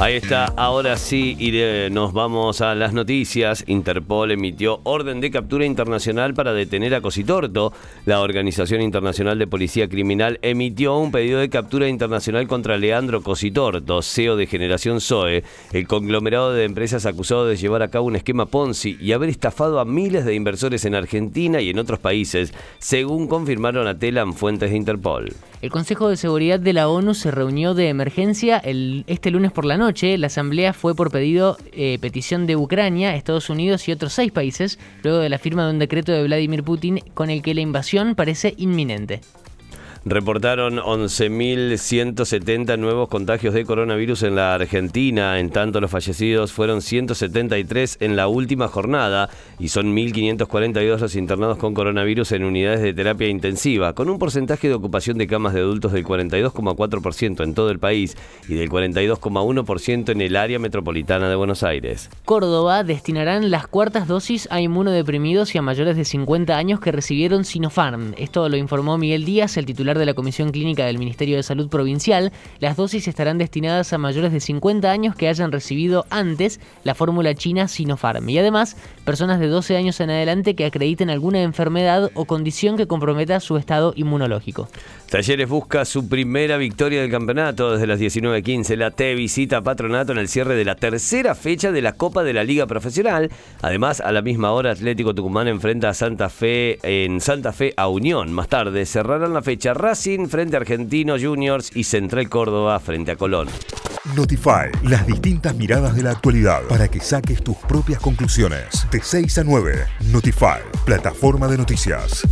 Ahí está, ahora sí iré- nos vamos a las noticias. Interpol emitió orden de captura internacional para detener a Cositorto. La Organización Internacional de Policía Criminal emitió un pedido de captura internacional contra Leandro Cositorto, CEO de Generación Zoe, el conglomerado de empresas acusado de llevar a cabo un esquema Ponzi y haber estafado a miles de inversores en Argentina y en otros países, según confirmaron a Telam fuentes de Interpol. El Consejo de Seguridad de la ONU se reunió de emergencia este lunes por la noche. La asamblea fue por pedido, eh, petición de Ucrania, Estados Unidos y otros seis países, luego de la firma de un decreto de Vladimir Putin con el que la invasión parece inminente. Reportaron 11.170 nuevos contagios de coronavirus en la Argentina. En tanto, los fallecidos fueron 173 en la última jornada y son 1.542 los internados con coronavirus en unidades de terapia intensiva, con un porcentaje de ocupación de camas de adultos del 42,4% en todo el país y del 42,1% en el área metropolitana de Buenos Aires. Córdoba destinarán las cuartas dosis a inmunodeprimidos y a mayores de 50 años que recibieron Sinopharm. Esto lo informó Miguel Díaz, el titular de la Comisión Clínica del Ministerio de Salud Provincial. Las dosis estarán destinadas a mayores de 50 años que hayan recibido antes la fórmula china Sinopharm y además personas de 12 años en adelante que acrediten alguna enfermedad o condición que comprometa su estado inmunológico. Talleres busca su primera victoria del campeonato desde las 19.15. La T visita Patronato en el cierre de la tercera fecha de la Copa de la Liga Profesional. Además, a la misma hora, Atlético Tucumán enfrenta a Santa Fe en Santa Fe a Unión. Más tarde cerrarán la fecha Racing frente a Argentino Juniors y Central Córdoba frente a Colón. Notify, las distintas miradas de la actualidad para que saques tus propias conclusiones. De 6 a 9, Notify, plataforma de noticias.